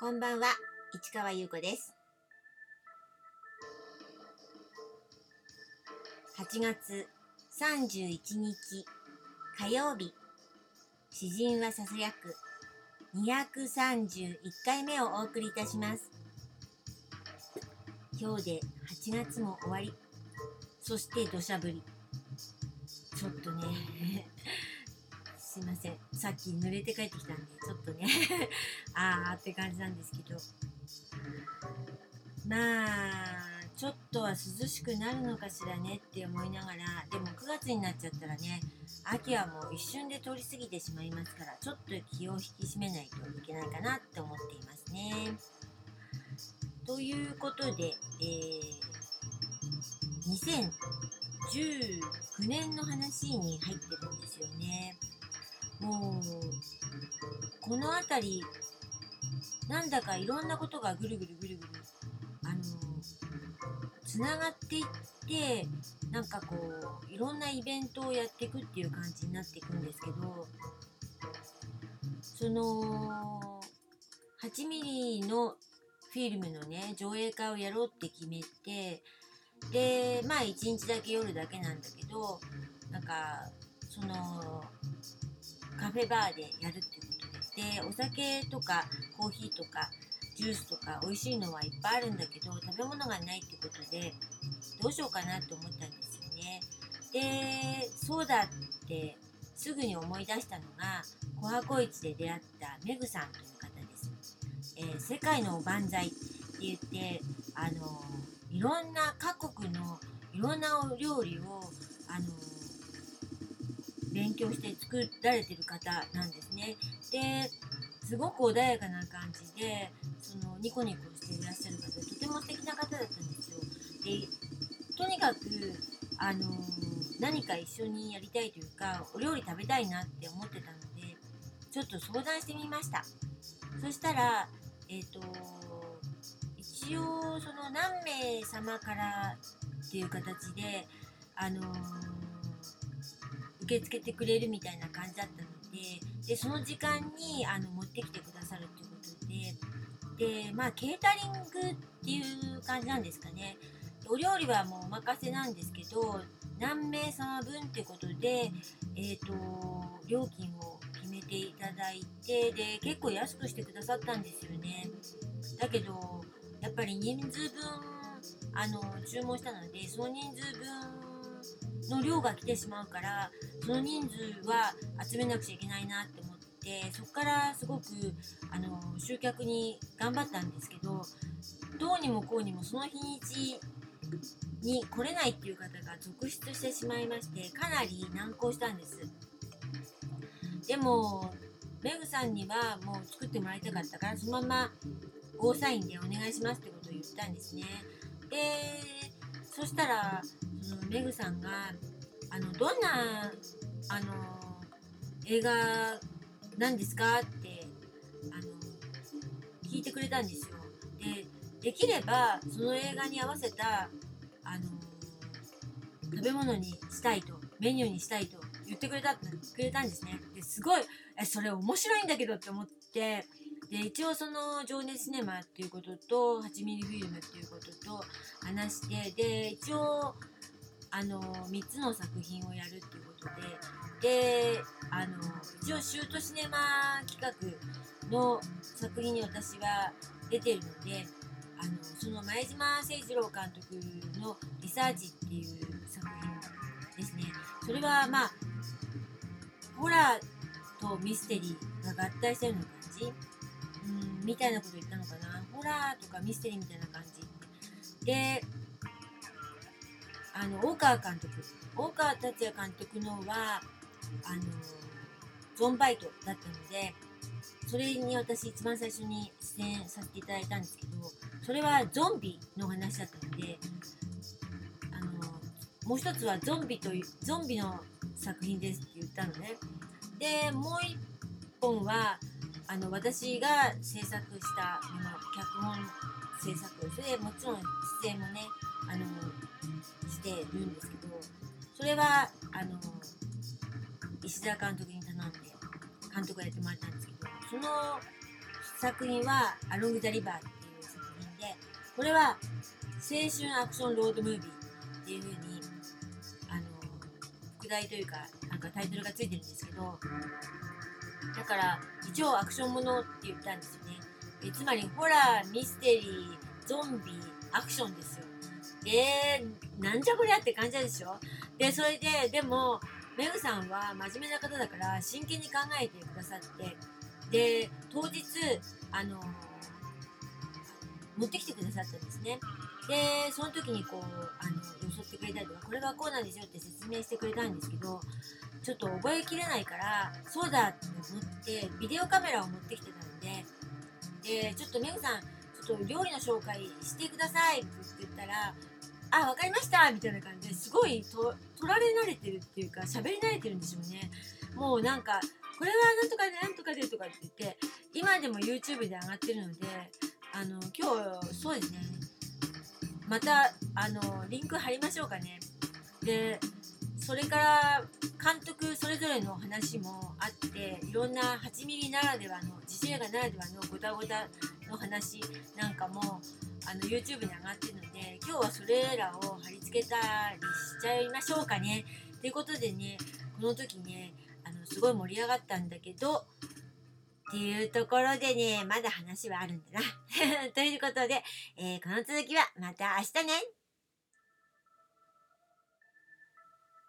こんばんは、市川優子です。8月31日火曜日、詩人はささやく231回目をお送りいたします。今日で8月も終わり、そして土砂降り。ちょっとね、すいません。さっき濡れて帰ってきたんで、ちょっとね、あーって感じなんですけど。まあ、ちょっとは涼しくなるのかしらねって思いながら、でも9月になっちゃったらね、秋はもう一瞬で通り過ぎてしまいますから、ちょっと気を引き締めないといけないかなって思っていますね。ということで、えー、2019年の話に入ってるんですよね。もう、この辺り、なんだかいろんなことがぐるぐるぐるぐる、あの、つながっていって、なんかこう、いろんなイベントをやっていくっていう感じになっていくんですけど、その、8ミリのフィルムのね、上映会をやろうって決めて、で、まあ1日だけ夜だけなんだけど、なんか、その、カフェバーでやるっていうことで、で、お酒とかコーヒーとかジュースとか美味しいのはいっぱいあるんだけど、食べ物がないってことで、どうしようかなって思ったんですよね。で、そうだってすぐに思い出したのが、コハコ市で出会ったメグさんという方です。えー世界のおばんざいって言って、あの、いろんな各国のいろんなお料理を、あの、勉強して作られてる方なんですね。で、すごく穏やかな感じで、そのニコニコしていらっしゃる方、とても素敵な方だったんですよ。で、とにかく、あの何か一緒にやりたいというか、お料理食べたいなって思ってたので、ちょっと相談してみました。そしたら、えっ、と、一応、その何名様からっていう形で、あの受け付けてくれるみたいな感じだったので、で、その時間にあの持ってきてくださるっていうことで、で、まあ、ケータリングっていう感じなんですかね。お料理はもうお任せなんですけど、何名様分ってことで、えっ、と、料金を決めていただいて、で、結構安くしてくださったんですよね。だけど、やっぱり人数分、あの、注文したので、その人数分の量が来てしまうから、その人数は集めなくちゃいけないなって思って、そこからすごく、あの、集客に頑張ったんですけど、どうにもこうにもその日にちに来れないっていう方が続出してしまいまして、かなり難航したんです。でも、メグさんにはもう作ってもらいたかったから、そのままゴーサインでお願いしますってことを言ったんですね。で、そしたら、そのメグさんが、あの、どんな、あの、映画なんですか？って、あの、聞いてくれたんですよ。で、できれば、その映画に合わせた、あの、食べ物にしたいと、メニューにしたいと言ってくれた、くれたんですね。ですごい、え、それ面白いんだけどって思って、で、一応その、情熱シネマっていうことと、8ミリフィルムっていうことと話して、で、一応、あの、3つの作品をやるっていうことで、で、あの、一応、シュートシネマ企画の作品に私は出てるので、あの、その前島誠一郎監督のリサーチっていう作品ですね。それはまあ、ホラーとミステリーが合体したような感じうん、みたいなこと言ったのかな。ホラーとかミステリーみたいな感じ。で、あの、大川監督。大川達也監督のは、あの、ゾンバイトだったので、それに私一番最初に出演させていただいたんですけど、それはゾンビの話だったので、あの、もう一つはゾンビという、ゾンビの作品ですって言ったのね。で、もう一本は、あの、私が制作したもの、脚本制作、それでもちろん出演もね、あの、してるんですけど、それは、あの、石田監督に頼んで、監督がやってもらったんですけど、その作品は「アロング・ザ・リバー」っていう作品でこれは青春アクションロードムービーっていう風にあの副題というかなんかタイトルがついてるんですけどだから一応アクションものって言ったんですよね。えつまりホラーミステリーゾンビアクションですよ。えー、なんじゃこりゃって感じでしょ？でそれででもメグさんは真面目な方だから真剣に考えてくださってで当日あの持ってきてくださったんですね。でその時にこうあのよそってくれたりとかこれがこうなんですよって説明してくれたんですけどちょっと覚えきれないからそうだって思ってビデオカメラを持ってきてたんででちょっとメグさんちょっと料理の紹介してくださいって言ったらあ、わかりましたみたいな感じですごいと取られ慣れてるっていうか喋り慣れてるんでしょうね。もうなんかこれはなんとかでなんとかでとかって言って今でも YouTube で上がってるのであの今日そうですねまたあのリンク貼りましょうかね。でそれから監督それぞれの話もあっていろんな8ミリならではの自主映画ならではのごたごたの話なんかもあの YouTube に上がってるので今日はそれらを貼り付けたりしちゃいましょうかね。ということでねこの時ねあのすごい盛り上がったんだけどっていうところでねまだ話はあるんだな。ということで、えー、この続きはまた明日ね。